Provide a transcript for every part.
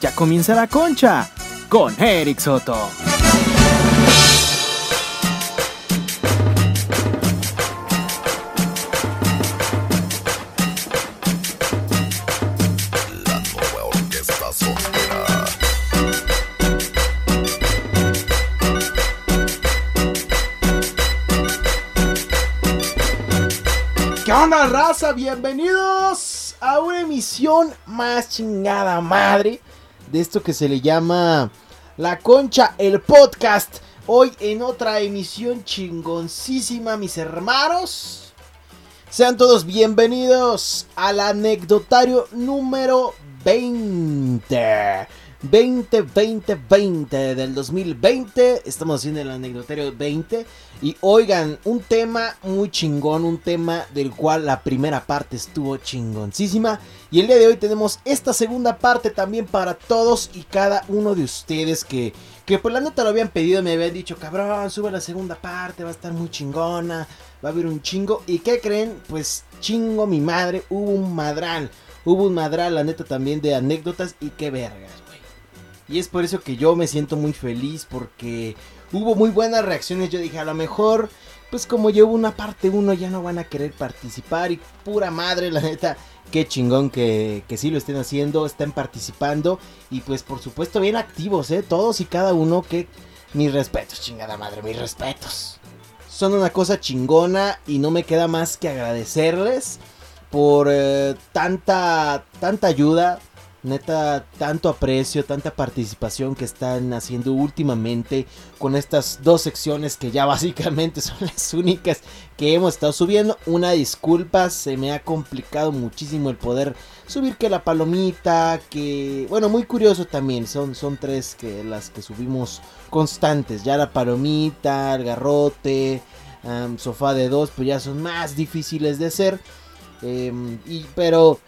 Ya comienza la concha con Eric Soto. ¿Qué onda, raza? Bienvenidos a una emisión más chingada madre de esto que se le llama La Concha, el podcast. Hoy en otra emisión chingoncísima, mis hermanos. Sean todos bienvenidos al anecdotario número 20. 20, 20, 20 del 2020. Estamos haciendo el anecdotario 20. Y oigan, un tema muy chingón, un tema del cual la primera parte estuvo chingoncísima. Y el día de hoy tenemos esta segunda parte también para todos y cada uno de ustedes que, que por la neta lo habían pedido, me habían dicho, cabrón, sube la segunda parte, va a estar muy chingona, va a haber un chingo. ¿Y qué creen? Pues chingo mi madre, hubo un madral. Hubo un madral, la neta, también de anécdotas y qué vergas, güey. Y es por eso que yo me siento muy feliz porque hubo muy buenas reacciones. Yo dije, a lo mejor, pues como llevo una parte 1 ya no van a querer participar. Y pura madre, la neta, qué chingón que, que sí lo estén haciendo, estén participando. Y pues por supuesto bien activos, ¿eh? Todos y cada uno que... Mis respetos, chingada madre, mis respetos. Son una cosa chingona y no me queda más que agradecerles por eh, tanta, tanta ayuda, Neta, tanto aprecio, tanta participación que están haciendo últimamente con estas dos secciones que ya básicamente son las únicas que hemos estado subiendo. Una disculpa, se me ha complicado muchísimo el poder subir que la palomita, que bueno, muy curioso también, son, son tres que las que subimos constantes. Ya la palomita, el garrote, sofá de dos, pues ya son más difíciles de hacer. Eh, y, pero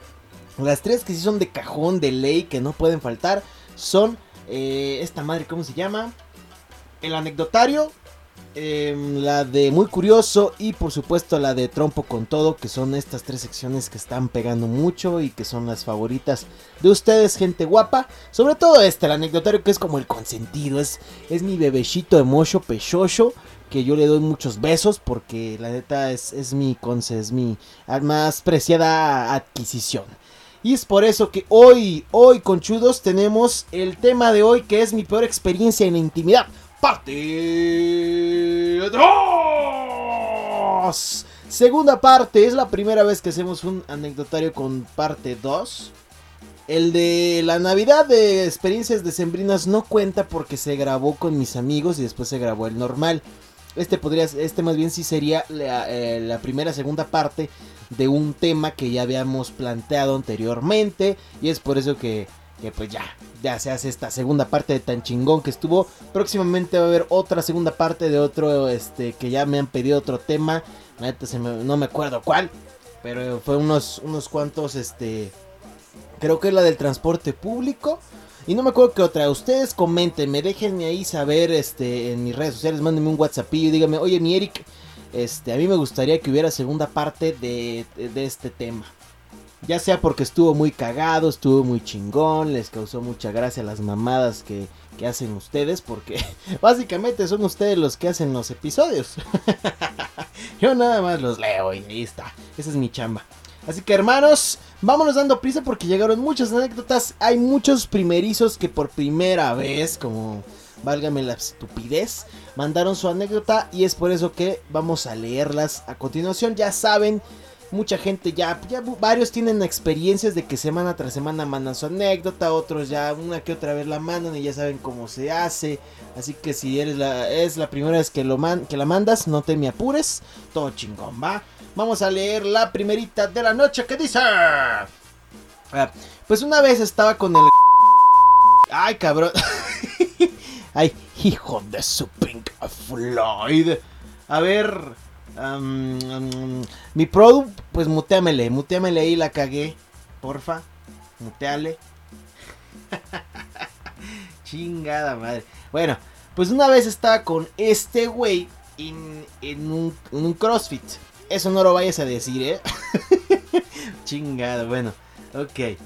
las tres que sí son de cajón, de ley, que no pueden faltar, son eh, esta madre, ¿cómo se llama? El anecdotario, eh, la de Muy Curioso y por supuesto la de Trompo con Todo, que son estas tres secciones que están pegando mucho y que son las favoritas de ustedes, gente guapa. Sobre todo este, el anecdotario que es como el consentido, es, es mi bebecito de mocho pechocho que yo le doy muchos besos porque la neta es, es mi conce, es mi más preciada adquisición. Y es por eso que hoy, hoy conchudos, tenemos el tema de hoy que es mi peor experiencia en la intimidad. Parte 2. Segunda parte, es la primera vez que hacemos un anecdotario con parte 2. El de la Navidad de experiencias decembrinas no cuenta porque se grabó con mis amigos y después se grabó el normal. Este podría, este más bien sí sería la, eh, la, primera, segunda parte de un tema que ya habíamos planteado anteriormente. Y es por eso que, que, pues ya, ya se hace esta segunda parte de tan chingón que estuvo. Próximamente va a haber otra segunda parte de otro, este, que ya me han pedido otro tema. No me acuerdo cuál. Pero fue unos, unos cuantos, este, creo que es la del transporte público. Y no me acuerdo que otra. Ustedes comentenme, déjenme ahí saber este, en mis redes sociales. Mándenme un WhatsApp y díganme, oye, mi Eric, este, a mí me gustaría que hubiera segunda parte de, de, de, este tema. Ya sea porque estuvo muy cagado, estuvo muy chingón, les causó mucha gracia las mamadas que, que hacen ustedes. Porque básicamente son ustedes los que hacen los episodios. Yo nada más los leo y ahí está. Esa es mi chamba. Así que hermanos, vámonos dando prisa porque llegaron muchas anécdotas. Hay muchos primerizos que por primera vez, como válgame la estupidez, mandaron su anécdota y es por eso que vamos a leerlas a continuación. Ya saben, mucha gente ya, varios tienen experiencias de que semana tras semana mandan su anécdota, otros ya una que otra vez la mandan y ya saben cómo se hace. Así que si eres la, es la primera vez que, lo man, que la mandas, no te me apures, todo chingón, va. Vamos a leer la primerita de la noche que dice... Pues una vez estaba con el... Ay, cabrón. Ay, hijo de su Pink Floyd. A ver... Mi produ, pues muteamele, muteamele ahí, la cagué. Porfa, muteale. Chingada madre. Bueno, pues una vez estaba con este güey en, en un CrossFit. Eso no lo vayas a decir, ¿eh? Chingado, bueno. Ok.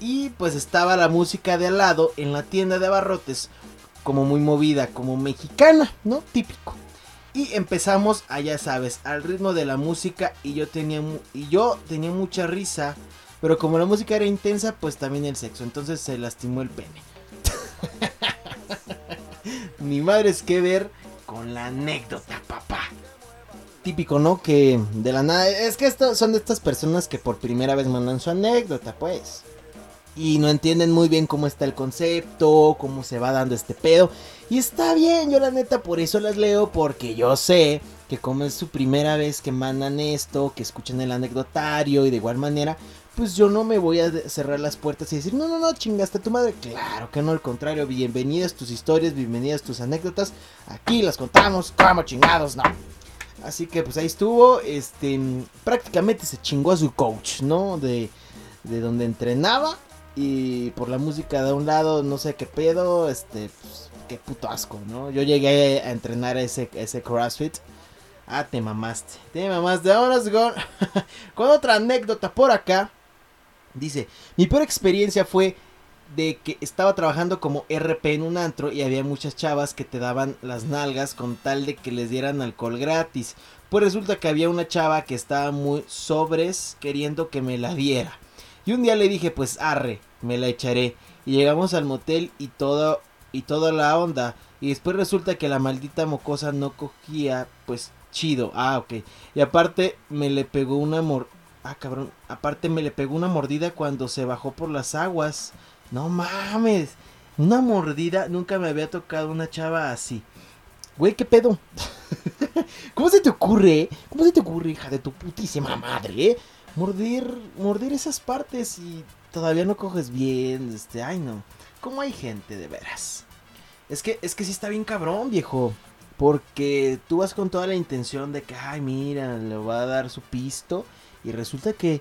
Y pues estaba la música de al lado en la tienda de abarrotes, como muy movida, como mexicana, ¿no? Típico. Y empezamos, a, ya sabes, al ritmo de la música y yo tenía y yo tenía mucha risa, pero como la música era intensa, pues también el sexo, entonces se lastimó el pene. Ni madres que ver con la anécdota. Típico, ¿no? Que de la nada. Es que esto son de estas personas que por primera vez mandan su anécdota, pues. Y no entienden muy bien cómo está el concepto, cómo se va dando este pedo. Y está bien, yo la neta por eso las leo, porque yo sé que como es su primera vez que mandan esto, que escuchan el anecdotario y de igual manera, pues yo no me voy a cerrar las puertas y decir, no, no, no, chingaste a tu madre. Claro que no, al contrario, bienvenidas tus historias, bienvenidas tus anécdotas. Aquí las contamos como chingados, no. Así que pues ahí estuvo, este, prácticamente se chingó a su coach, ¿no? De, de donde entrenaba y por la música de un lado, no sé qué pedo, este, pues, qué puto asco, ¿no? Yo llegué a entrenar ese, ese CrossFit. Ah, te mamaste, te mamaste. Vámonos con, con otra anécdota por acá. Dice, mi peor experiencia fue de que estaba trabajando como RP en un antro y había muchas chavas que te daban las nalgas con tal de que les dieran alcohol gratis. Pues resulta que había una chava que estaba muy sobres queriendo que me la diera. Y un día le dije, pues arre, me la echaré. Y llegamos al motel y todo y toda la onda. Y después resulta que la maldita mocosa no cogía, pues chido. Ah, ok. Y aparte me le pegó una mor... Ah, cabrón. Aparte me le pegó una mordida cuando se bajó por las aguas. No mames. Una mordida. Nunca me había tocado una chava así. Güey, ¿qué pedo? ¿Cómo se te ocurre? ¿Cómo se te ocurre, hija de tu putísima madre? eh? Morder, morder esas partes y todavía no coges bien. Este, ay no. ¿Cómo hay gente de veras? Es que, es que sí está bien cabrón, viejo. Porque tú vas con toda la intención de que, ay, mira, le va a dar su pisto. Y resulta que,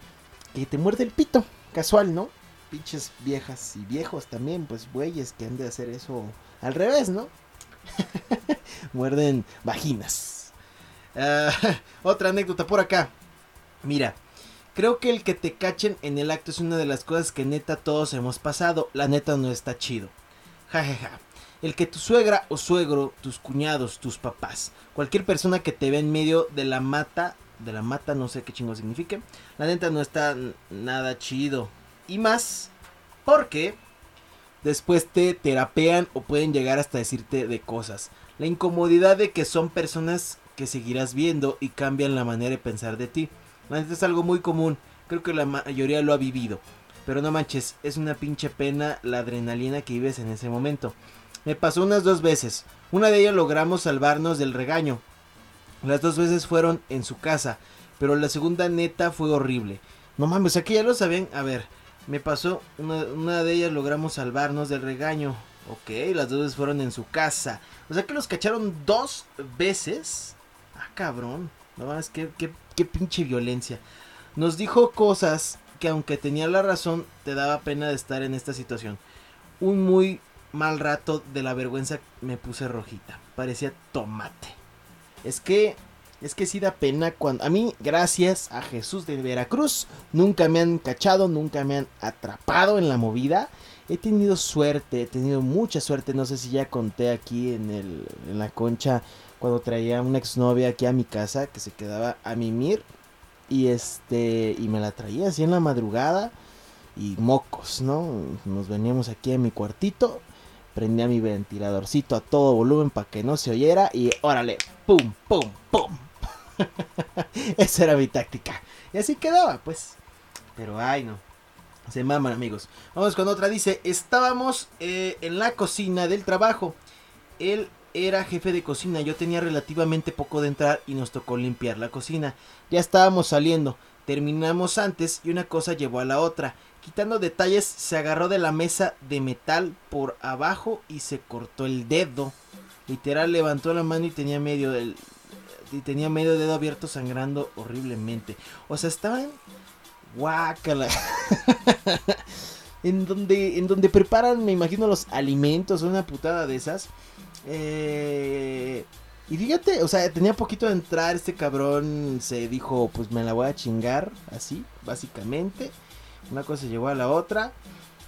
que te muerde el pito. Casual, ¿no? Pinches viejas y viejos también, pues güeyes que han de hacer eso al revés, ¿no? Muerden vaginas. Ah, otra anécdota por acá. Mira, creo que el que te cachen en el acto es una de las cosas que neta todos hemos pasado. La neta no está chido. Ja, ja, ja. El que tu suegra o suegro, tus cuñados, tus papás, cualquier persona que te ve en medio de la mata, de la mata, no sé qué chingo signifique, la neta no está nada chido. Y más, porque después te terapean o pueden llegar hasta decirte de cosas. La incomodidad de que son personas que seguirás viendo y cambian la manera de pensar de ti. Neta es algo muy común, creo que la mayoría lo ha vivido. Pero no manches, es una pinche pena la adrenalina que vives en ese momento. Me pasó unas dos veces. Una de ellas logramos salvarnos del regaño. Las dos veces fueron en su casa. Pero la segunda neta fue horrible. No mames, que ya lo sabían. A ver, me pasó. Una, de ellas logramos salvarnos del regaño. Ok, las dos veces fueron en su casa. O sea que los cacharon dos veces. Ah, cabrón. No mames, qué, qué, qué pinche violencia. Nos dijo cosas que aunque tenía la razón, te daba pena de estar en esta situación. Un muy mal rato de la vergüenza me puse rojita. Parecía tomate. Es que es que sí da pena cuando a mí gracias a Jesús de Veracruz nunca me han cachado, nunca me han atrapado en la movida. He tenido suerte, he tenido mucha suerte, no sé si ya conté aquí en el en la concha cuando traía una exnovia aquí a mi casa que se quedaba a mimir y este y me la traía así en la madrugada y mocos, ¿no? Nos veníamos aquí a mi cuartito prendía mi ventiladorcito a todo volumen para que no se oyera y órale, pum, pum, pum. Esa era mi táctica. Y así quedaba, pues. Pero ay, no. Se maman, amigos. Vamos con otra. Dice, estábamos eh, en la cocina del trabajo. Él era jefe de cocina. Yo tenía relativamente poco de entrar y nos tocó limpiar la cocina. Ya estábamos saliendo. Terminamos antes y una cosa llevó a la otra. Quitando detalles, se agarró de la mesa de metal por abajo y se cortó el dedo. Literal levantó la mano y tenía medio del y tenía medio dedo abierto sangrando horriblemente. O sea, estaban guácala. en donde en donde preparan, me imagino los alimentos, una putada de esas. Eh, y fíjate, o sea, tenía poquito de entrar este cabrón, se dijo, pues me la voy a chingar, así, básicamente. Una cosa llegó a la otra.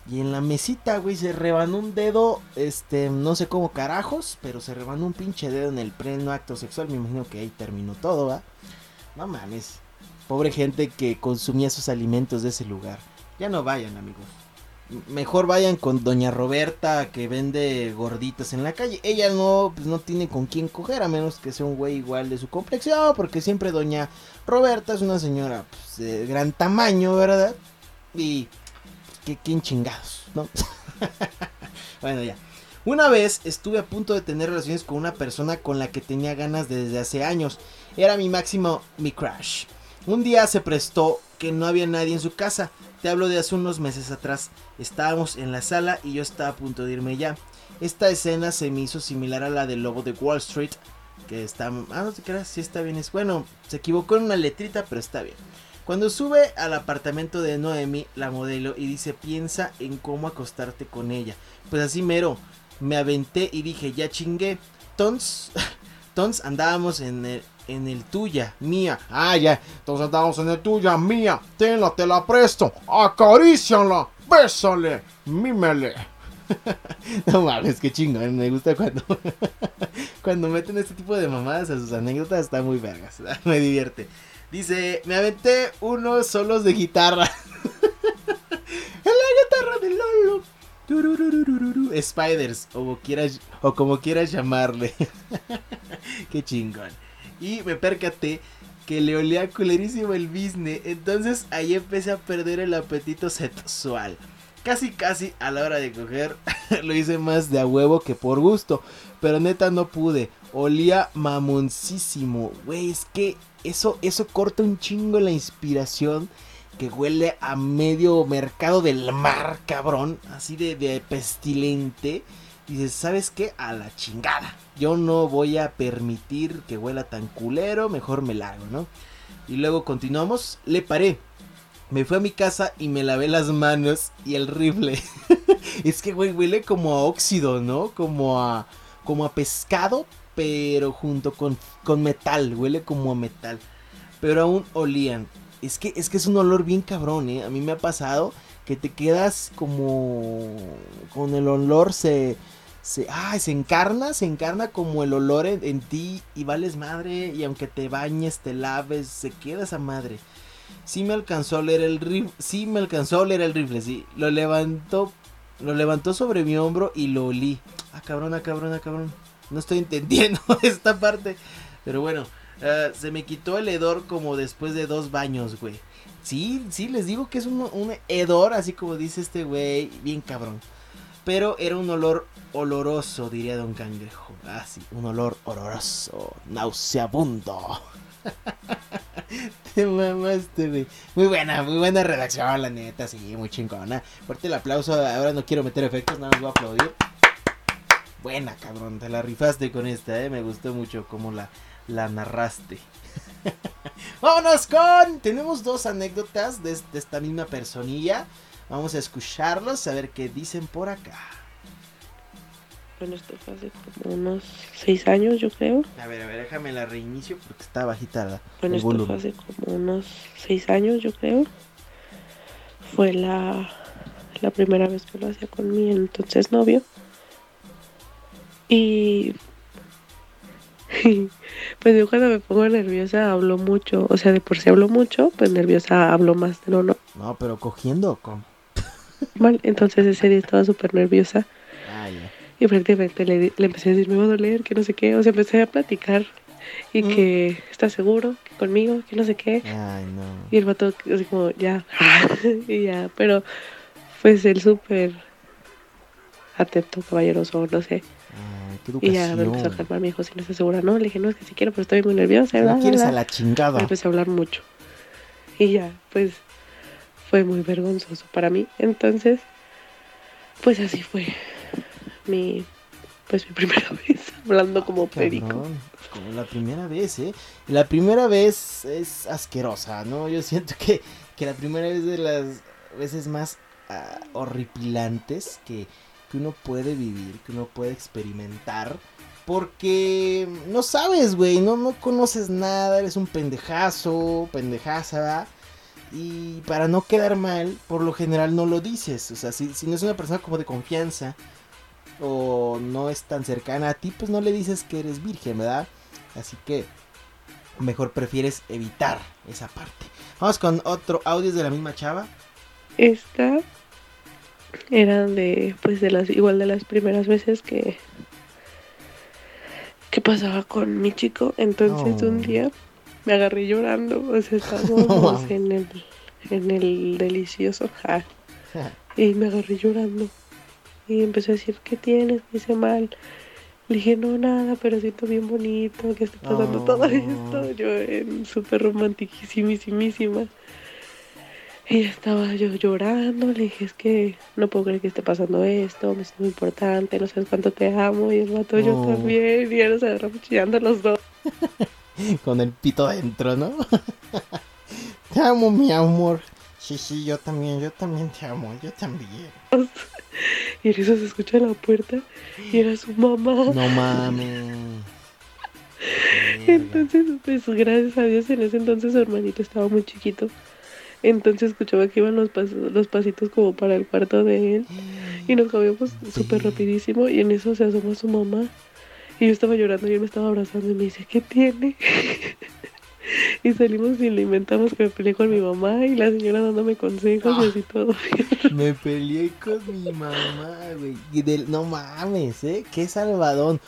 Y en la mesita, güey, se rebanó un dedo, este, no sé cómo carajos, pero se rebanó un pinche dedo en el pleno acto sexual. Me imagino que ahí terminó todo, ¿va? No mames. Pobre gente que consumía sus alimentos de ese lugar. Ya no vayan, amigos. Mejor vayan con doña Roberta que vende gorditas en la calle. Ella no, pues no tiene con quién coger, a menos que sea un güey igual de su complexión, porque siempre doña Roberta es una señora pues, de gran tamaño, ¿verdad? Y quién chingados, ¿no? bueno, ya. Una vez estuve a punto de tener relaciones con una persona con la que tenía ganas desde hace años. Era mi máximo, mi crush. Un día se prestó que no había nadie en su casa. Te hablo de hace unos meses atrás. Estábamos en la sala y yo estaba a punto de irme ya. Esta escena se me hizo similar a la del lobo de Wall Street. Que está... Ah, no te creas, sí está bien. Es bueno, se equivocó en una letrita, pero está bien. Cuando sube al apartamento de Noemi, la modelo, y dice piensa en cómo acostarte con ella. Pues así mero, me aventé y dije ya chingué. Tons, tons andábamos en el, en el tuya, mía. Ah, ya, entonces andábamos en el tuya, mía. Tenla, te la presto. Acaríciala, bésale, mímele. no mames, qué chingón. Me gusta cuando, cuando meten este tipo de mamadas a sus anécdotas. Está muy vergas. Me divierte. Dice, me aventé unos solos de guitarra. la guitarra de Lolo. Spiders, o como quieras, o como quieras llamarle. Qué chingón. Y me percaté que le olía culerísimo el business. Entonces ahí empecé a perder el apetito sexual. Casi, casi a la hora de coger lo hice más de a huevo que por gusto. Pero neta no pude. Olía mamoncísimo. Güey, es que eso, eso corta un chingo la inspiración. Que huele a medio mercado del mar, cabrón. Así de, de pestilente. Dices, ¿sabes qué? A la chingada. Yo no voy a permitir que huela tan culero. Mejor me largo, ¿no? Y luego continuamos. Le paré. Me fui a mi casa y me lavé las manos y el rifle. es que, güey, huele como a óxido, ¿no? Como a, como a pescado, pero junto con, con metal. Huele como a metal. Pero aún olían. Es que, es que es un olor bien cabrón, ¿eh? A mí me ha pasado que te quedas como... Con el olor se... Se, ah, se encarna, se encarna como el olor en, en ti y vales madre y aunque te bañes, te laves, se queda esa madre. Sí me alcanzó a leer el rifle, sí me alcanzó oler el rifle, sí. Lo levantó, lo levantó sobre mi hombro y lo olí. Ah, cabrón, ah, cabrón, ah, cabrón. No estoy entendiendo esta parte. Pero bueno, uh, se me quitó el hedor como después de dos baños, güey. Sí, sí, les digo que es un, un hedor, así como dice este güey, bien cabrón. Pero era un olor oloroso, diría Don Cangrejo. Ah, sí, un olor oloroso, nauseabundo. Te mamaste, güey. Muy buena, muy buena redacción, la neta, sí, muy chingona. Fuerte el aplauso, ahora no quiero meter efectos, nada más voy a aplaudir. Buena, cabrón, te la rifaste con esta, eh. Me gustó mucho cómo la, la narraste. Vámonos con. Tenemos dos anécdotas de, de esta misma personilla. Vamos a escucharlos, a ver qué dicen por acá. Bueno, esto fue hace como unos seis años, yo creo. A ver, a ver, déjame la reinicio porque está bajita la, Bueno, el esto fue volumen. hace como unos seis años, yo creo. Fue la, la primera vez que lo hacía con mi entonces novio. Y pues yo cuando me pongo nerviosa hablo mucho. O sea, de por sí hablo mucho, pues nerviosa hablo más de lo normal. No, pero cogiendo cómo? Entonces ese día estaba súper nerviosa. Y prácticamente le, le empecé a decir, me va a doler, que no sé qué. O sea, empecé a platicar. Y Mm. que está seguro, que conmigo, que no sé qué. Ay, no. Y el vato así como, ya. y ya, pero pues él súper atento, caballeroso, no sé. Ay, qué Y ya me empezó a calmar, me dijo, si no estás segura, no. Le dije, no, es que sí quiero, pero estoy muy nerviosa. No bla, quieres bla". a la chingada. Me empecé a hablar mucho. Y ya, pues fue muy vergonzoso para mí. Entonces, pues así fue mi, pues mi primera vez hablando como perico. Cabrón, como la primera vez, ¿eh? La primera vez es asquerosa, ¿no? Yo siento que, que la primera vez de las veces más ah, horripilantes que, que uno puede vivir, que uno puede experimentar. Porque no sabes, güey, no, no conoces nada, eres un pendejazo, pendejaza, ¿va? Y para no quedar mal, por lo general no lo dices. O sea, si, si no es una persona como de confianza o no es tan cercana a ti, pues no le dices que eres virgen, ¿verdad? Así que mejor prefieres evitar esa parte. Vamos con otro audio de la misma chava. Esta era de, pues de las, igual de las primeras veces que, que pasaba con mi chico. Entonces un día me agarré llorando, o sea, estábamos en el, en el delicioso, ja, y me agarré llorando. Y empecé a decir, ¿qué tienes? Me hice mal. Le dije, no, nada, pero siento bien bonito que esté pasando todo Oh. esto. Yo en súper romantiquísimísima. Y ya estaba yo llorando, le dije, es que no puedo creer que esté pasando esto, me siento muy importante, no sabes cuánto te amo, y el vato yo Oh. también, y ya nos agarramos chillando los dos. Con el pito dentro, ¿no? te amo, mi amor. Sí, sí, yo también, yo también te amo, yo también. Y en eso se escucha la puerta, y era su mamá. No mames. Entonces, pues gracias a Dios, en ese entonces su hermanito estaba muy chiquito. Entonces escuchaba que iban los, pas- los pasitos como para el cuarto de él. Y nos cambiamos súper rapidísimo. Y en eso se asoma su mamá. Y yo estaba llorando y él me estaba abrazando y me dice, ¿qué tiene? Y salimos y le inventamos que me peleé con mi mamá y la señora dándome consejos y así todo. Me peleé con mi mamá, güey. No mames, ¿eh? Qué salvadón.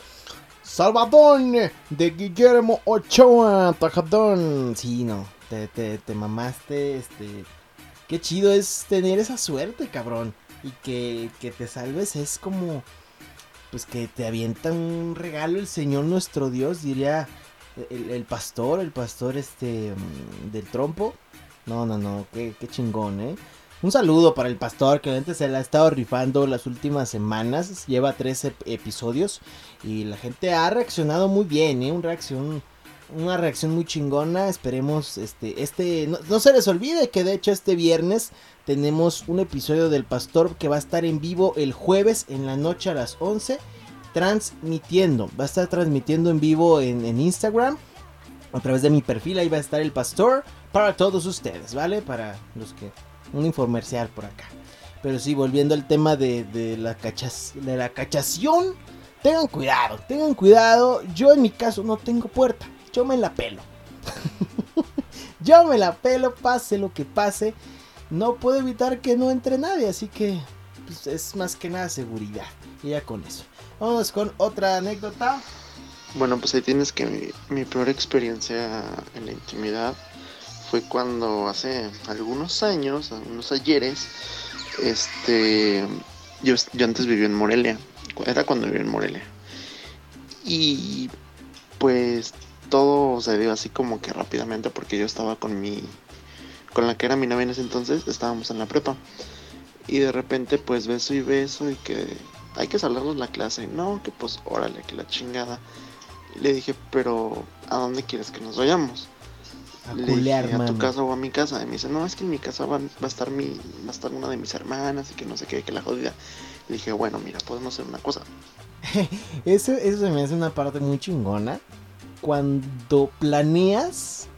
Salvadón de Guillermo Ochoa, Tajadón. Sí, no, te, te, te mamaste, este... Qué chido es tener esa suerte, cabrón. Y que, que te salves es como... Pues que te avienta un regalo el Señor nuestro Dios, diría el, pastor, el pastor este mm, del trompo. No, no, no, qué, qué chingón, ¿eh? Un saludo para el pastor que antes se la ha estado rifando las últimas semanas. Lleva tres ep- episodios y la gente ha reaccionado muy bien, ¿eh? Reacción, una reacción muy chingona. Esperemos, este, este, no, no se les olvide que de hecho este viernes tenemos un episodio del pastor que va a estar en vivo el jueves en la noche a las 11 transmitiendo. Va a estar transmitiendo en vivo en, Instagram a través de mi perfil. Ahí va a estar el pastor para todos ustedes, ¿vale? Para los que un infomercial por acá. Pero sí, volviendo al tema de, la, cachas, de la cachación, tengan cuidado, tengan cuidado. Yo en mi caso no tengo puerta, yo me la pelo. yo me la pelo, pase lo que pase. No puedo evitar que no entre nadie, así que pues, es más que nada seguridad. Y ya con eso. Vamos con otra anécdota. Bueno, pues ahí tienes que mi, mi peor experiencia en la intimidad fue cuando hace algunos años, algunos ayeres, este, yo, yo antes vivía en Morelia, era cuando vivía en Morelia. Y pues todo se dio así como que rápidamente porque yo estaba con mi, con la que era mi novia en ese entonces, estábamos en la prepa. Y de repente pues beso y beso y que hay que salirnos la clase. No, que pues órale, que la chingada. Le dije, pero ¿a dónde quieres que nos vayamos? A Le culear, dije, ¿a tu casa o a mi casa? Y me dice, no, es que en mi casa va, va a estar mi, va a estar una de mis hermanas y que no sé qué, que la jodida. Le dije, bueno, mira, podemos hacer una cosa. Eso, eso se me hace una parte muy chingona. Cuando planeas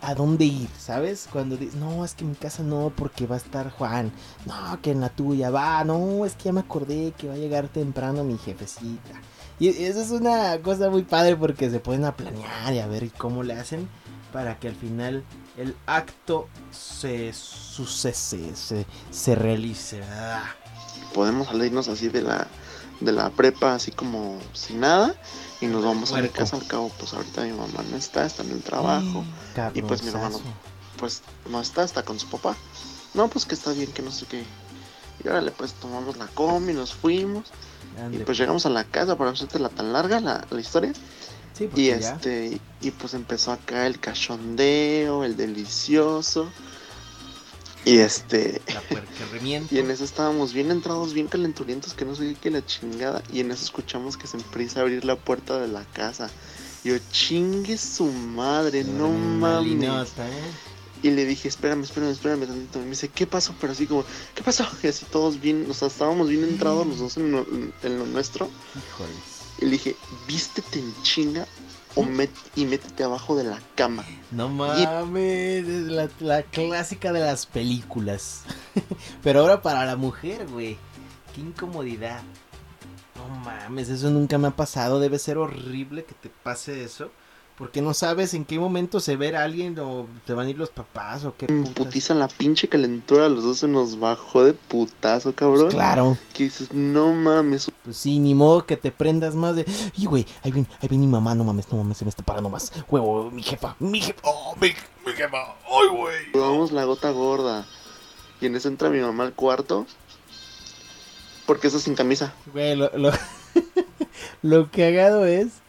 a dónde ir, ¿sabes? Cuando dices, no, es que en mi casa no, porque va a estar Juan. No, que en la tuya va. No, es que ya me acordé que va a llegar temprano mi jefecita. Y eso es una cosa muy padre porque se pueden a planear y a ver cómo le hacen para que al final el acto se sucese, se, se realice. Ah, Podemos salirnos así de la, de la prepa, así como sin nada. Y nos vamos a mi casa. Al cabo, pues ahorita mi mamá no está, está en el trabajo. Y pues mi hermano, pues no está, está con su papá. No, pues que está bien, que no sé qué. Y órale, pues tomamos la combi, nos fuimos. Y pues llegamos a la casa para hacerte la tan larga la, la historia. sí, Y ya. este, y pues empezó acá el cachondeo, el delicioso. Y este, La y en eso estábamos bien entrados, bien calenturientos, que no sé qué la chingada. Y en eso escuchamos que se empieza a abrir la puerta de la casa. Y yo, chingue su madre, no mames. ¿eh? Y le dije, espérame, espérame, espérame tantito. Y me dice, ¿qué pasó? Pero así como, ¿qué pasó? Y así todos bien, o sea, estábamos bien entrados los dos en lo, en lo nuestro. Híjoles. Y le dije, vístete en chinga o met- y métete abajo de la cama. No mames, es la, la clásica de las películas. Pero ahora para la mujer, güey. Qué incomodidad. No mames, eso nunca me ha pasado. Debe ser horrible que te pase eso. Porque no sabes en qué momento se ve a alguien o te van a ir los papás o qué Mm, putas. Putiza la pinche calentura, a los dos se nos bajó de putazo, cabrón. Pues claro, Que dices, no mames, pues sí, ni modo que te prendas más de. Y güey, ahí viene, ahí viene mi mamá, no mames, no mames, se me está parando más. Huevo, mi jefa, mi jefa, oh, mi, mi jefa, ay güey. Probamos la gota gorda. Y en eso entra mi mamá al cuarto. Porque está sin camisa. Güey, lo, lo, lo cagado es.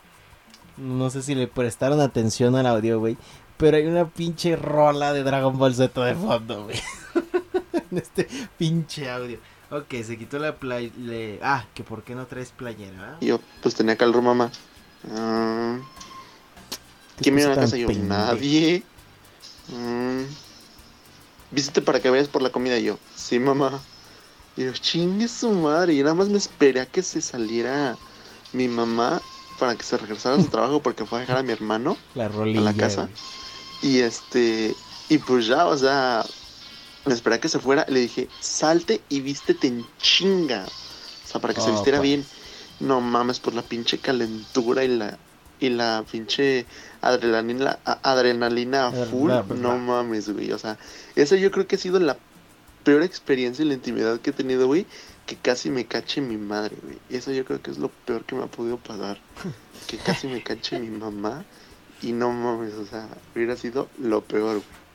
No sé si le prestaron atención al audio, güey. Pero hay una pinche rola de Dragon Ball Z de fondo, güey. en este pinche audio. Ok, se quitó la play. le- Ah, que por qué no traes playera, yo, pues tenía calor, mamá. Qué ¿Quién me iba a la casa? yo, nadie. Mm, Vístete para que vayas por la comida. Yo, sí, mamá. Y yo, chingue su madre. Y nada más me esperé a que se saliera mi mamá para que se regresara a su trabajo porque fue a dejar a mi hermano. La rolilla. a la casa. Y este, y pues ya, o sea, me esperé a que se fuera. Le dije, salte y vístete en chinga. O sea, para que se Oh, vistiera pa. bien. No mames, por la pinche calentura y la, y la pinche adrenalina, adrenalina full. bla. No mames, güey. O sea, esa yo creo que ha sido la peor experiencia y la intimidad que he tenido, güey. Que casi me cache mi madre, güey. Eso yo creo que es lo peor que me ha podido pasar. Que casi me cache mi mamá. Y no mames, o sea, hubiera sido lo peor, güey.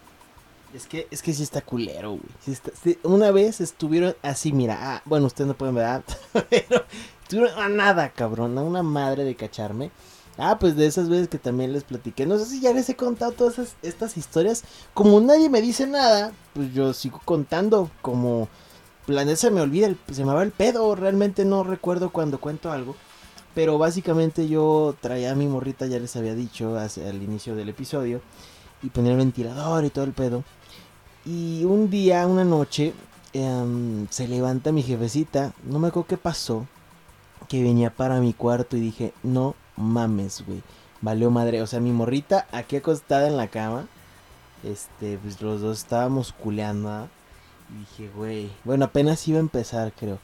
Es que, es que sí está culero, güey. Está- una vez estuvieron así, mira. Ah, bueno, ustedes no pueden ver, ah, pero estuvieron a nada, cabrón. A una madre de cacharme. Ah, pues de esas veces que también les platiqué. No sé si ya les he contado todas estas historias. Como nadie me dice nada, pues yo sigo contando. Como la neta se me olvida, el- se me va el pedo. Realmente no recuerdo cuando cuento algo. Pero básicamente yo traía a mi morrita, ya les había dicho hace- al inicio del episodio. Y ponía el ventilador y todo el pedo. Y un día, una noche, em, se levanta mi jefecita. No me acuerdo qué pasó. Que venía para mi cuarto y dije, no mames, güey. Valió madre. O sea, mi morrita aquí acostada en la cama. Este, pues los dos estábamos culeando. ¿ah? Dije, güey. Bueno, apenas iba a empezar, creo.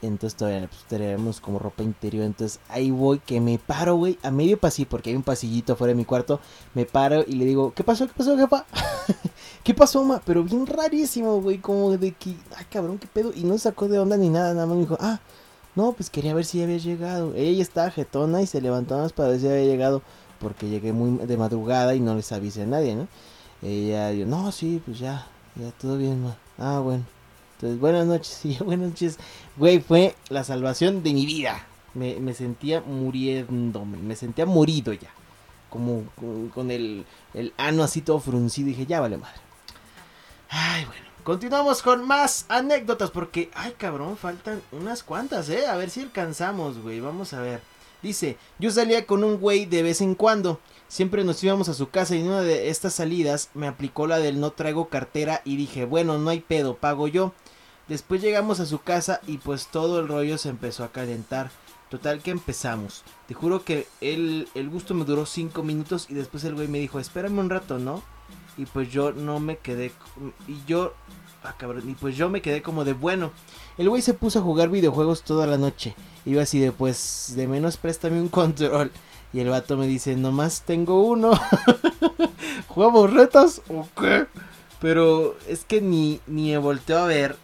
Entonces todavía pues, traíamos como ropa interior. Entonces ahí voy, que me paro, güey, a medio pasillo, porque hay un pasillito fuera de mi cuarto. Me paro y le digo, ¿qué pasó? ¿Qué pasó, jefa? ¿Qué pasó, ma? Pero bien rarísimo, güey, como de que, ay, cabrón, qué pedo. Y no sacó de onda ni nada, nada más me dijo, ah, no, pues quería ver si había llegado. Ella estaba jetona y se levantó más para ver si había llegado, porque llegué muy de madrugada y no les avisé a nadie, ¿no? Ella dijo, no, sí, pues ya, ya todo bien, ma. Ah, bueno. Entonces, buenas noches, yo, buenas noches. Güey, fue la salvación de mi vida. Me, me sentía muriéndome, me sentía morido ya. Como con, con el, el ano así todo fruncido. Dije, ya vale madre. Ay, bueno. Continuamos con más anécdotas porque, ay cabrón, faltan unas cuantas, ¿eh? A ver si alcanzamos, güey. Vamos a ver. Dice, yo salía con un güey de vez en cuando. Siempre nos íbamos a su casa y en una de estas salidas me aplicó la del no traigo cartera y dije, bueno, no hay pedo, pago yo. Después llegamos a su casa y pues todo el rollo se empezó a calentar. Total que empezamos. Te juro que el, el gusto me duró 5 minutos y después el güey me dijo, espérame un rato, ¿no? Y pues yo no me quedé... Y yo... Ah, cabrón. Y pues yo me quedé como de bueno. El güey se puso a jugar videojuegos toda la noche. Iba así de pues de menos préstame un control. Y el vato me dice, nomás tengo uno. ¿Jugamos retas o qué? Pero es que ni, ni me volteó a ver.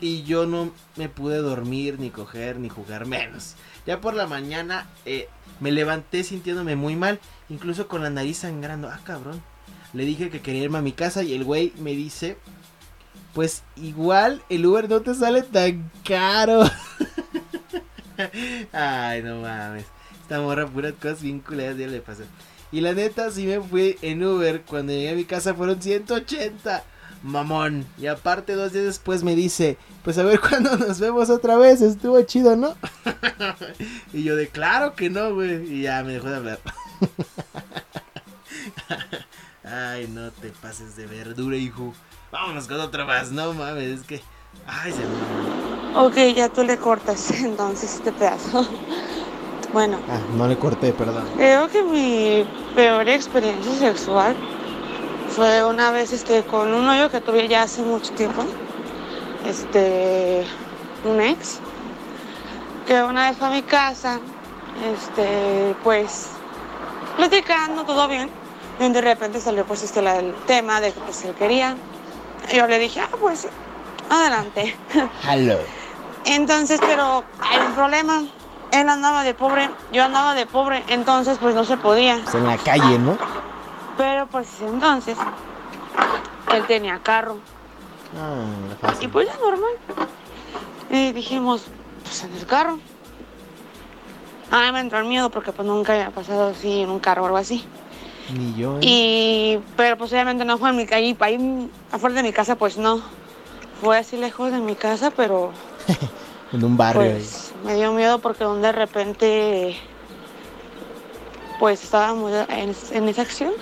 Y yo no me pude dormir, ni coger, ni jugar menos. Ya por la mañana eh, me levanté sintiéndome muy mal. Incluso con la nariz sangrando. Ah, cabrón. Le dije que quería irme a mi casa y el güey me dice... Pues igual el Uber no te sale tan caro. Ay, no mames. Esta morra puras cosas bien culeras ya le pasó. Y la neta, si me fui en Uber. Cuando llegué a mi casa fueron 180. Mamón. Y aparte, dos días después me dice: Pues a ver cuándo nos vemos otra vez. Estuvo chido, ¿no? y yo de claro que no, güey. Y ya me dejó de hablar. Ay, no te pases de verdura, hijo. Vámonos con otra más. No mames, es que. Ay, se me. Ok, ya tú le cortas entonces este pedazo. Bueno, Ah, no le corté, perdón. creo que mi peor experiencia sexual fue una vez este, con un novio que tuve ya hace mucho tiempo. Este, un ex. Que una vez fue a mi casa, este, pues, platicando, todo bien. Y de repente salió pues este el tema de que pues él quería. Y yo le dije, ah, pues, adelante. Hello. Entonces, pero hay un problema. Él andaba de pobre, yo andaba de pobre, entonces pues no se podía. Pues en la calle, ¿no? Pero pues entonces, él tenía carro. Ah, Y pues ya normal. Y dijimos, pues en el carro. A mí me entró el miedo porque pues nunca había pasado así en un carro o algo así. Ni yo. ¿eh? Y, pero pues obviamente no fue en mi calle, ahí afuera de mi casa pues no. Fue así lejos de mi casa, pero En un barrio. ahí. pues me dio miedo porque de repente pues estábamos en, en esa acción.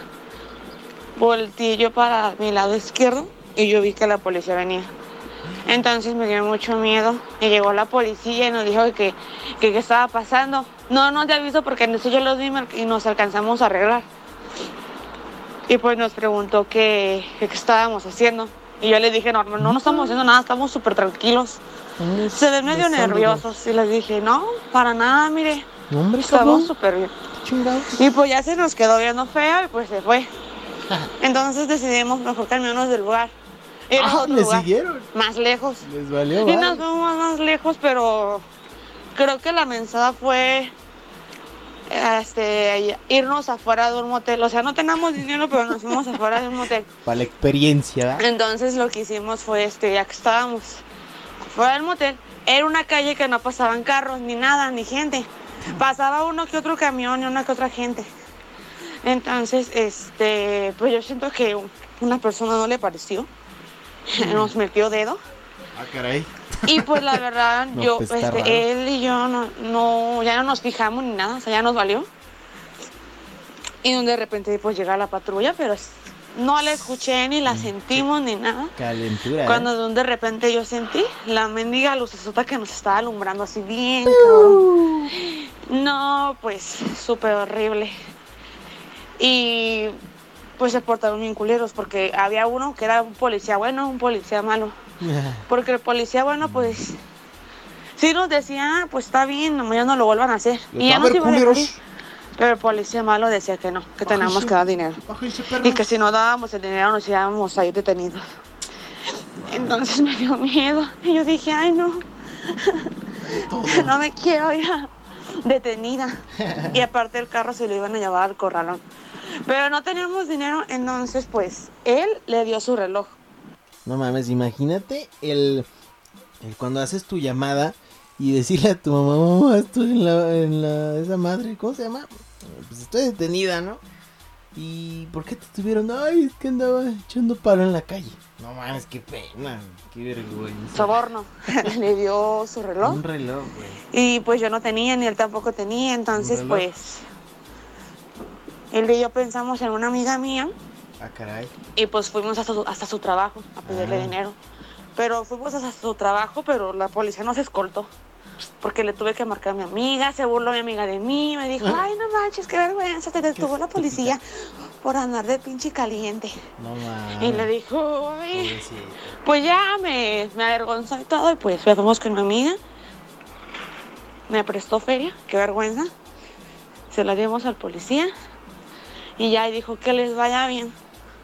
Volteé yo para mi lado izquierdo y yo vi que la policía venía. Entonces me dio mucho miedo y llegó la policía y nos dijo que que qué estaba pasando. No, no te aviso porque en eso yo los vi y nos alcanzamos a arreglar. Y pues nos preguntó qué, qué estábamos haciendo. Y yo le dije, no, no, no estamos haciendo nada, estamos súper tranquilos. Se ven medio nerviosos y les dije, no, para nada, mire, No, hombre, estamos súper bien. Chingados. Y pues ya se nos quedó viendo feo y pues se fue. Entonces decidimos mejor cambiarnos del lugar. Ah, le lugar, siguieron. más lejos. Les valió. Y nos fuimos más lejos, pero creo que la mensada fue este, irnos afuera de un motel. O sea, no teníamos dinero, pero nos fuimos afuera de un motel. Para la experiencia, ¿verdad? Entonces lo que hicimos fue, este, ya que estábamos fuera del motel, era una calle que no pasaban carros, ni nada, ni gente. Pasaba uno que otro camión y una que otra gente. Entonces, este, pues yo siento que una persona no le pareció. Nos metió dedo. Ah, caray. Y pues la verdad, No, yo, pues, este, él y yo no, no, ya no nos fijamos ni nada, o sea, ya nos valió. Y de repente pues llega la patrulla, pero no la escuché ni la sentimos ni nada. Calentura. ¿eh? Cuando de repente yo sentí la mendiga lucesota que nos estaba alumbrando así bien, cabrón. No, pues súper horrible. Y pues se portaron bien culeros porque había uno que era un policía bueno, un policía malo. Porque el policía, bueno, pues sí nos decía, "Ah, pues está bien, nomás ya no lo vuelvan a hacer. Y ya nos iba a. Pero el policía malo decía que no, que teníamos que dar dinero. Y que si no dábamos el dinero nos íbamos a ir detenidos. Entonces me dio miedo. Y yo dije, ay no, no me quiero ir detenida. Y aparte el carro se lo iban a llevar al corralón. Pero no teníamos dinero, entonces pues él le dio su reloj. No mames, imagínate el, el cuando haces tu llamada y decirle a tu mamá, mamá, estoy en la, en la, esa madre, ¿cómo se llama? Pues estoy detenida, ¿no? ¿Y por qué te tuvieron? Ay, es que andaba echando paro en la calle. No mames, qué pena, qué vergüenza. Soborno. le dio su reloj. Un reloj, güey. Y pues yo no tenía, ni él tampoco tenía, entonces pues él y yo pensamos en una amiga mía Ah, caray. y pues fuimos hasta su, hasta su trabajo a pedirle Ah. dinero. Pero fuimos hasta su trabajo, pero la policía nos escoltó. Porque le tuve que marcar a mi amiga, se burló mi amiga de mí, me dijo, ay no manches, qué vergüenza, te detuvo la policía por andar de pinche caliente. No mames. Y le dijo, ay, pues ya me, me avergonzó y todo, y pues fuimos con mi amiga. Me prestó feria, qué vergüenza. Se la dimos al policía. Y ya dijo que les vaya bien.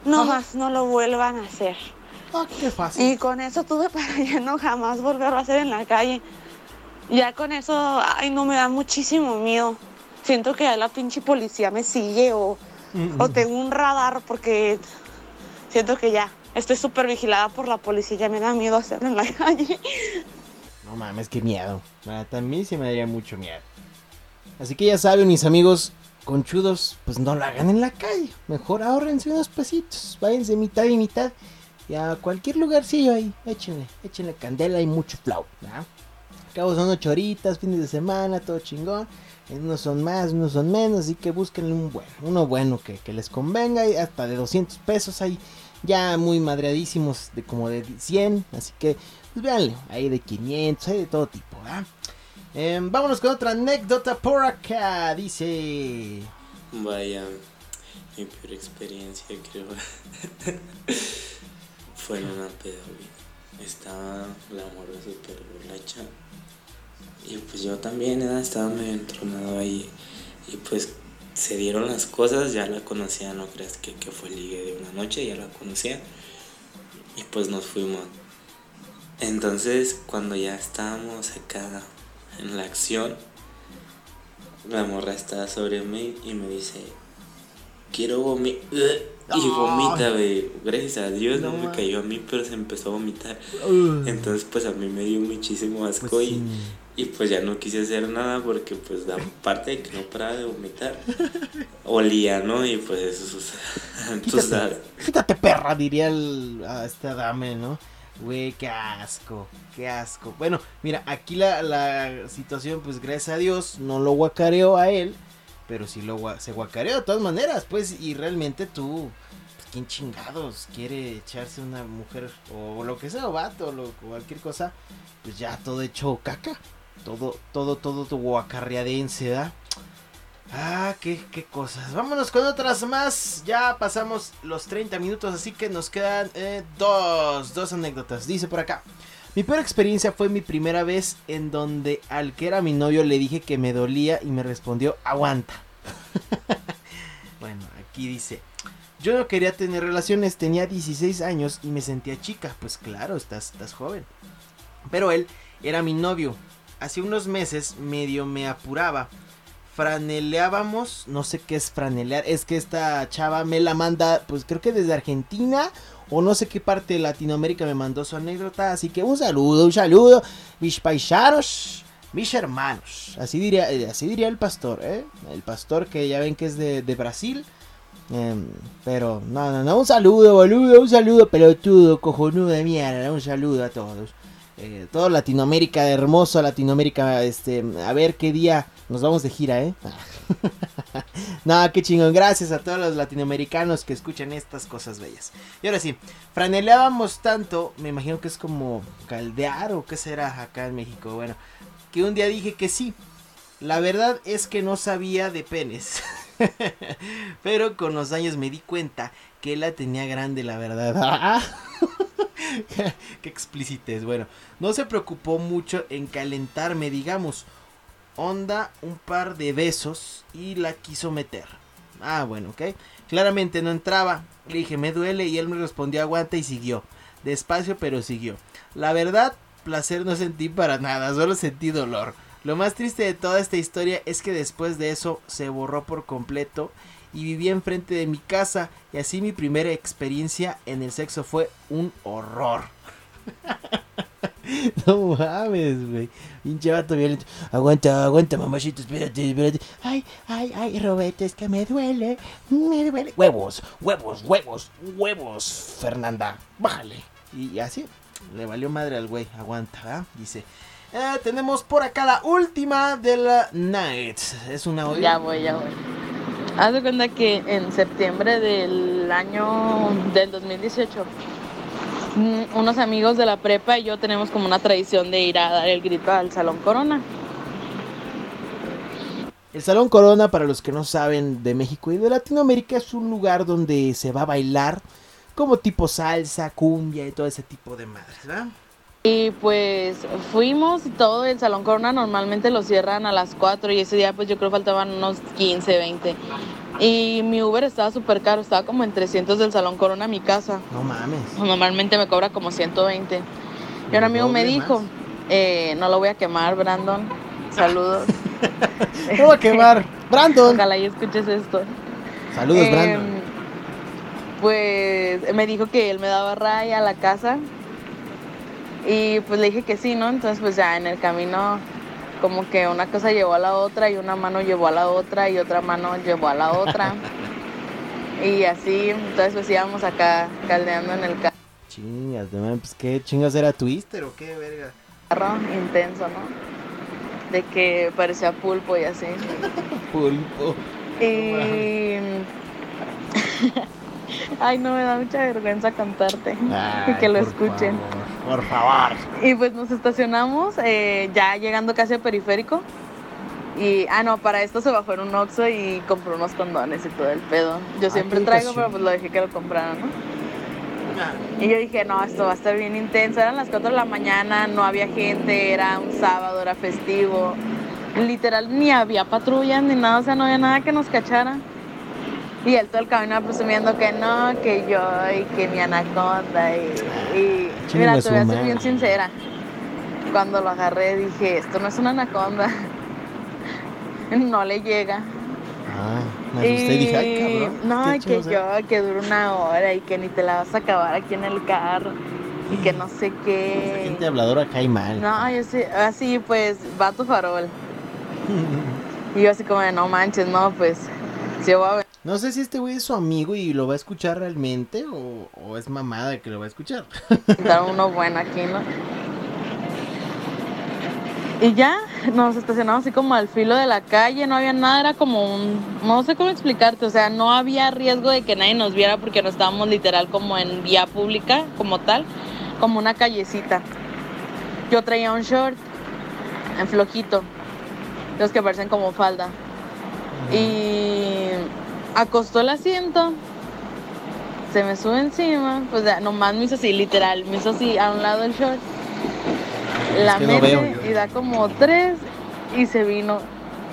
No más, no lo vuelvan a hacer. Ah, qué fácil. Y con eso tuve para ya no jamás volverlo a hacer en la calle. Ya con eso, ay, no me da muchísimo miedo. Siento que ya la pinche policía me sigue o, o tengo un radar porque siento que ya estoy súper vigilada por la policía. Ya me da miedo hacerlo en la calle. No mames, qué miedo. La neta, A mí sí me daría mucho miedo. Así que ya saben, mis amigos conchudos, pues no lo hagan en la calle. Mejor ahorrense unos pesitos. Váyanse mitad y mitad. Y a cualquier lugarcillo ahí, échenle, échenle candela y mucho flow. Cabo son ocho horitas, fines de semana, todo chingón. Unos son más, unos son menos, así que búsquenle un bueno, uno bueno que, que les convenga, y hasta de 200 pesos ahí, ya muy madreadísimos, de como de 100, así que pues véanle, hay de 500, hay de todo tipo, ¿verdad? Em, vámonos con otra anécdota por acá. Dice. Vaya, mi peor experiencia creo fue en una peda, güey. Estaba la morra súper borracha. Y pues yo también ¿eh? estaba medio entronado ahí. Y pues se dieron las cosas, ya la conocía, no creas que, que fue ligue de una noche, ya la conocía. Y pues nos fuimos. Entonces, cuando ya estábamos acá en la acción, la morra estaba sobre mí y me dice, quiero vomitar. Y vomita, güey. Gracias a Dios no, me cayó a mí, pero se empezó a vomitar. Entonces, pues a mí me dio muchísimo asco Pues y, sí. y pues ya no quise hacer nada porque pues aparte de que no paraba de vomitar, olía, ¿no? Y pues eso, tú Quítate, sabes. quítate perra, diría el, a esta dame, ¿no? Güey, qué asco, qué asco. Bueno, mira, aquí la, la situación, pues gracias a Dios, no lo guacareó a él, pero sí lo se guacareó de todas maneras, pues, y realmente tú, pues, ¿quién chingados quiere echarse una mujer o lo que sea, o vato, o cualquier cosa? Pues ya todo hecho caca, todo, todo, todo tu guacarreadense, ¿verdad? Ah, qué, qué cosas. Vámonos con otras más. Ya pasamos los 30 minutos, así que nos quedan eh, dos, dos anécdotas. Dice por acá. Mi peor experiencia fue mi primera vez en donde al que era mi novio le dije que me dolía y me respondió, aguanta. bueno, aquí dice, yo no quería tener relaciones, tenía 16 años y me sentía chica. Pues claro, estás, estás joven. Pero él era mi novio. Hace unos meses medio me apuraba franeleábamos, no sé qué es franelear, es que esta chava me la manda, pues creo que desde Argentina o no sé qué parte de Latinoamérica me mandó su anécdota, así que un saludo, un saludo, mis paisanos, mis hermanos, así diría, eh, así diría el pastor, ¿eh? el pastor que ya ven que es de, Brasil, em, pero no, no, no, un saludo, boludo, un saludo pelotudo, cojonudo de mierda, un saludo a todos. Eh, todo Latinoamérica, hermoso Latinoamérica, este, a ver qué día nos vamos de gira, ¿eh? no, qué chingón, gracias a todos los latinoamericanos que escuchan estas cosas bellas. Y ahora sí, franeleábamos tanto, me imagino que es como caldear o qué será acá en México, bueno, que un día dije que sí. La verdad es que no sabía de penes. Pero con los años me di cuenta que la tenía grande, la verdad. Qué explícites. Bueno, no se preocupó mucho en calentarme, digamos. Onda, un par de besos y la quiso meter. Ah, bueno, ok. Claramente no entraba. Le dije, me duele y él me respondió, aguanta y siguió. Despacio, pero siguió. La verdad, placer no sentí para nada, solo sentí dolor. Lo más triste de toda esta historia es que después de eso se borró por completo y vivía enfrente de mi casa y así mi primera experiencia en el sexo fue un horror. no mames, güey. Pinche vato violento. Aguanta, aguanta, mamachito, espérate, espérate. Ay, ay, ay, Roberto, es que me duele, me duele. Huevos, huevos, huevos, huevos, Fernanda, bájale. Y así, le valió madre al güey, aguanta, ¿verdad? Dice. Eh, tenemos por acá la última de la night. Es una. Ya voy, ya voy. Haz de cuenta que en septiembre del año del 2018, mm, unos amigos de la prepa y yo tenemos como una tradición de ir a dar el grito al Salón Corona. El Salón Corona, para los que no saben de México y de Latinoamérica, es un lugar donde se va a bailar como tipo salsa, cumbia y todo ese tipo de madres, ¿verdad? Y pues fuimos todo, el Salón Corona normalmente lo cierran a las 4 y ese día pues yo creo faltaban unos 15, 20. Y mi Uber estaba súper caro, estaba como en 300 del Salón Corona a mi casa. No mames. Normalmente me cobra como 120. Y un amigo me dijo, eh, no lo voy a quemar, Brandon. Saludos. No va a quemar. Brandon. Ojalá y escuches esto. Saludos, Em, Brandon. Pues me dijo que él me daba raya a la casa. Y pues le dije que sí, ¿no? Entonces pues ya en el camino como que una cosa llevó a la otra y una mano llevó a la otra y otra mano llevó a la otra. y así, entonces pues íbamos acá caldeando en el Chingas, de man, pues qué chingas era Twister o qué verga. carro, intenso, ¿no? De que parecía pulpo y así. Pulpo. Y... Ay, no, me da mucha vergüenza cantarte. Ay, que lo por escuchen. favor. Por favor. Y pues nos estacionamos, eh, ya llegando casi al periférico. Y, ah, no, para esto se bajó en un Oxxo y compró unos condones y todo el pedo. Yo Ah, siempre traigo, pero pues lo dejé que lo compraran, ¿no? Y yo dije, no, esto va a estar bien intenso. Eran las 4 de la mañana, no había gente, era un sábado, era festivo. Literal, ni había patrullas ni nada, o sea, no había nada que nos cachara. Y él todo el camino presumiendo que no, que yo y que mi anaconda. Y, mira, te voy a ser bien sincera. Cuando lo agarré dije, esto no es una anaconda. No le llega. Ah, me asusté y dije, ay, cabrón. No, y que yo, que dura una hora y que ni te la vas a acabar aquí en el carro. Y que no sé qué. gente habladora cae mal. No, yo sí, así pues, va tu farol. Y yo así como de, no manches, no, pues, si yo voy a No sé si este güey es su amigo y lo va a escuchar realmente o, o es mamada que lo va a escuchar. dar uno bueno aquí, ¿no? Y ya nos estacionamos así como al filo de la calle, no había nada, era como un, no sé cómo explicarte, o sea, no había riesgo de que nadie nos viera porque no estábamos literal como en vía pública, como tal, como una callecita. Yo traía un short en flojito, los que parecen como falda. Y acostó el asiento, se me sube encima, pues ya, nomás me hizo así, literal, me hizo así a un lado el short. La que no mete veo y da como tres y se vino.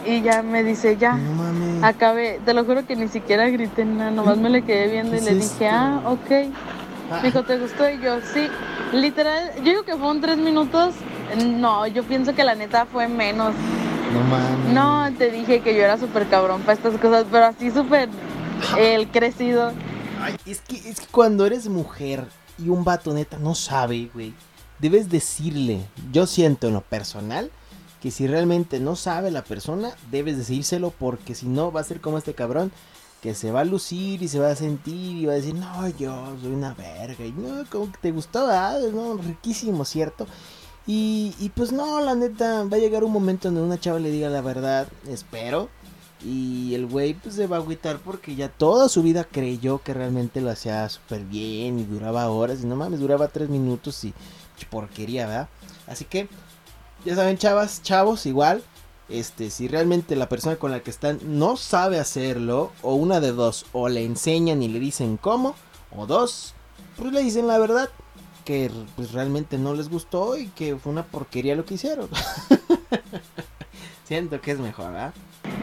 Y ya me dice, ya, No acabé. Te lo juro que ni siquiera grité nada, nomás me le quedé viendo ¿Qué y es le dije, esto? ah, ok. Ah, Me dijo, ¿te gustó? Y yo, sí. Literal, yo digo que fueron tres minutos. No, yo pienso que la neta fue menos. No mames. No, te dije que yo era súper cabrón para estas cosas, pero así súper el crecido. Ay, es que, es que cuando eres mujer y un vato neta no sabe, güey, debes decirle, yo siento en lo personal, que si realmente no sabe la persona, debes decírselo porque si no va a ser como este cabrón que se va a lucir y se va a sentir y va a decir, no, yo soy una verga, y no, como que te gustó, ah, no, riquísimo, ¿cierto? Y, pues no, la neta, va a llegar un momento donde una chava le diga la verdad, espero. Y el güey pues se va a agüitar porque ya toda su vida creyó que realmente lo hacía súper bien y duraba horas. Y no mames, duraba tres minutos y porquería, ¿verdad? Así que, ya saben, chavas, chavos, igual. Este, si realmente la persona con la que están no sabe hacerlo, o una de dos, o le enseñan y le dicen cómo, o dos, pues le dicen la verdad, que pues realmente no les gustó y que fue una porquería lo que hicieron. Siento que es mejor, ¿verdad?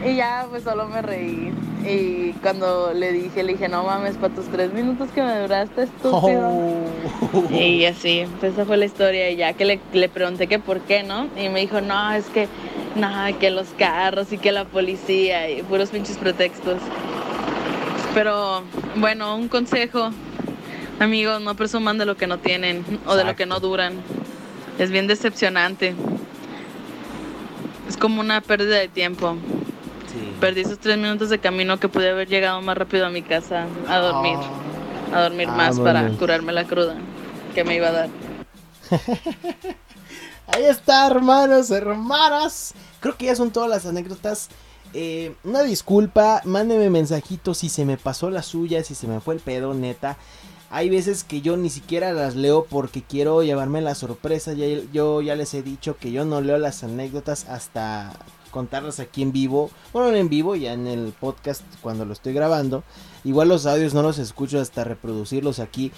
Y ya, pues solo me reí. Y cuando le dije, le dije, no mames, para tus tres minutos que me duraste, estúpido. Oh. Y así, pues esa fue la historia. Y ya que le, le pregunté que por qué, ¿no? Y me dijo, no, es que, nada, que los carros y que la policía y puros pinches pretextos. Pero, bueno, un consejo. Amigos, no presuman de lo que no tienen o de lo que no duran. Es bien decepcionante. Es como una pérdida de tiempo. Sí. Perdí esos tres minutos de camino que pude haber llegado más rápido a mi casa a dormir, a dormir más para curarme la cruda que me iba a dar. Ahí está, hermanos, hermanas. Creo que ya son todas las anécdotas. Eh, una disculpa, mándenme mensajitos si se me pasó la suya, si se me fue el pedo, neta. Hay veces que yo ni siquiera las leo porque quiero llevarme la sorpresa. Yo ya les he dicho que yo no leo las anécdotas hasta contarlas aquí en vivo. Bueno, no en vivo, ya en el podcast cuando lo estoy grabando. Igual los audios no los escucho hasta reproducirlos aquí.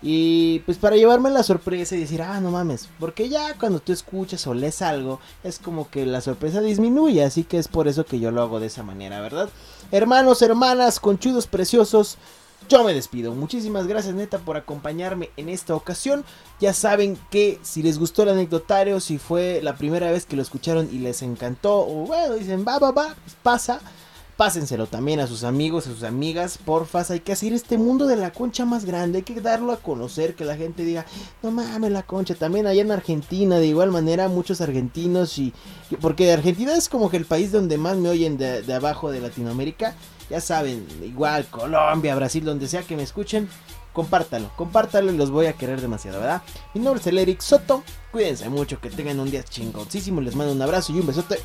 Y pues para llevarme la sorpresa y decir, ah, no mames, porque ya cuando tú escuchas o lees algo, es como que la sorpresa disminuye, así que es por eso que yo lo hago de esa manera, ¿verdad? Hermanos, hermanas, conchudos preciosos, yo me despido. Muchísimas gracias neta por acompañarme en esta ocasión. Ya saben que si les gustó el anecdotario, si fue la primera vez que lo escucharon y les encantó, o bueno, dicen, va, va, va, pues pasa. Pásenselo también a sus amigos, a sus amigas, porfas. Hay que hacer este mundo de la concha más grande. Hay que darlo a conocer, que la gente diga, no mames la concha. También allá en Argentina, de igual manera, muchos argentinos y... Porque Argentina es como que el país donde más me oyen de abajo de Latinoamérica. Ya saben, igual Colombia, Brasil, donde sea que me escuchen. Compártalo, compártalo los voy a querer demasiado, ¿verdad? Mi nombre es el Eric Soto. Cuídense mucho, que tengan un día chingoncísimo. Les mando un abrazo y un besote.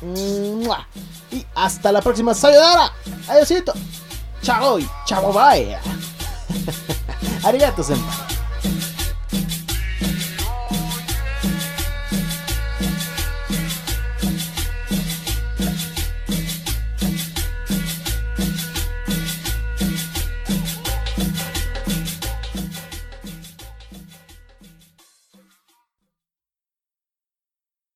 Y hasta la próxima. ¡Sayonara! ¡Adiósito! ¡Chao! y ¡Chao! ¡Bye! Arigato, senpai.